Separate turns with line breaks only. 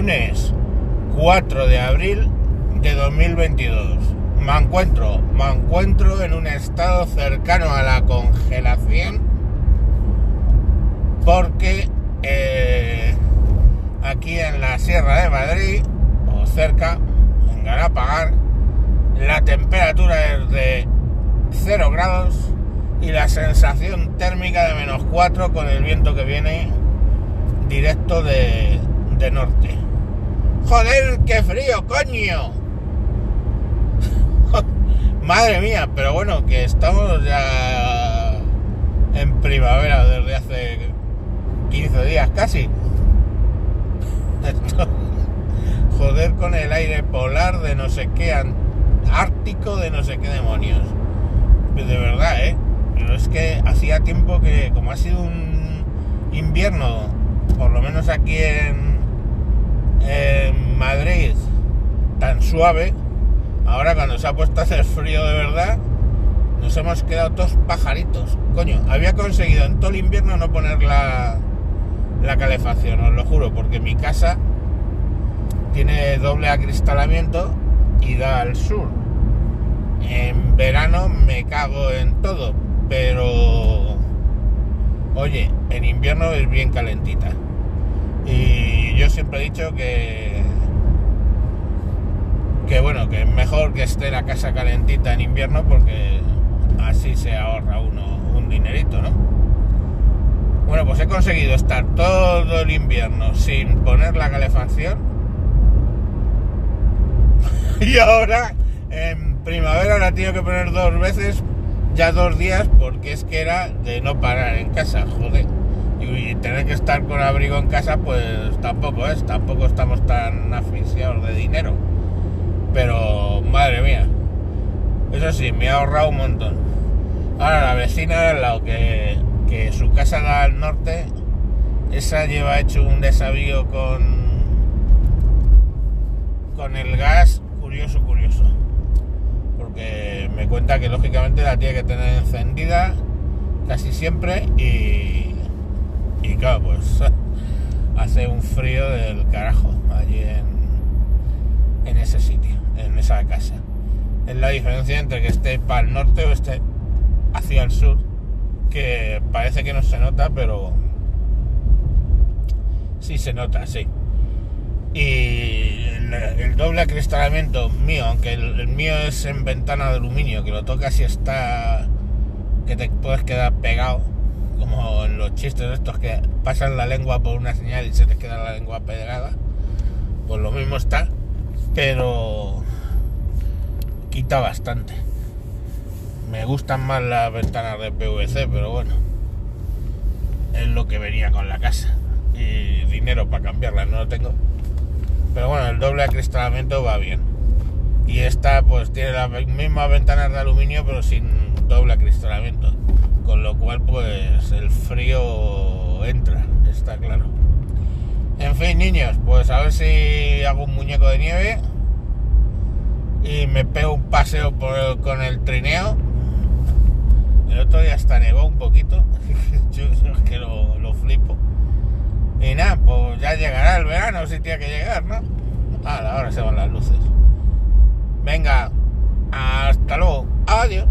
lunes 4 de abril de 2022. Me encuentro, me encuentro en un estado cercano a la congelación porque eh, aquí en la Sierra de Madrid o cerca, en Galapagar, la temperatura es de 0 grados y la sensación térmica de menos 4 con el viento que viene directo de, de norte. Joder, qué frío, coño. Madre mía, pero bueno, que estamos ya en primavera desde hace 15 días casi. Joder con el aire polar de no sé qué, ártico de no sé qué demonios. De verdad, ¿eh? Pero es que hacía tiempo que, como ha sido un invierno, por lo menos aquí en, en Madrid, tan suave, ahora cuando se ha puesto a hacer frío de verdad, nos hemos quedado todos pajaritos. Coño, había conseguido en todo el invierno no poner la, la calefacción, os lo juro, porque mi casa tiene doble acristalamiento y da al sur. En verano me cago en todo, pero oye, en invierno es bien calentita. Y yo siempre he dicho que que bueno, que es mejor que esté la casa calentita en invierno porque así se ahorra uno un dinerito, ¿no? Bueno, pues he conseguido estar todo el invierno sin poner la calefacción. y ahora en primavera la tengo que poner dos veces, ya dos días, porque es que era de no parar en casa, joder. Y tener que estar con abrigo en casa, pues tampoco es, tampoco estamos tan asfixiados de dinero. Pero, madre mía, eso sí, me ha ahorrado un montón. Ahora, la vecina de al lado, que, que su casa da al norte, esa lleva hecho un desavío con, con el gas, curioso, curioso. Porque me cuenta que lógicamente la tiene que tener encendida casi siempre y, y claro, pues hace un frío del carajo allí en, ese sitio, en esa casa. Es la diferencia entre que esté para el norte o esté hacia el sur, que parece que no se nota, pero sí se nota, sí. Y el, doble acristalamiento mío, aunque el, el, mío es en ventana de aluminio, que lo tocas y está que te puedes quedar pegado, como en los chistes estos que pasan la lengua por una señal y se te queda la lengua pegada, pues lo mismo está, pero quita bastante. Me gustan más las ventanas de PVC, pero bueno, es lo que venía con la casa. Y dinero para cambiarlas no lo tengo. Pero bueno, el doble acristalamiento va bien. Y esta pues tiene las mismas ventanas de aluminio pero sin doble acristalamiento. Con lo cual pues el frío entra, está claro. En fin, niños, pues a ver si hago un muñeco de nieve y me pego un paseo por, con el trineo. El otro día hasta nevó un poquito. Yo que lo, lo, flipo. Y nada, pues ya llegará el verano si tiene que llegar, ¿no? Ah, ahora se van las luces. Venga, hasta luego. Adiós.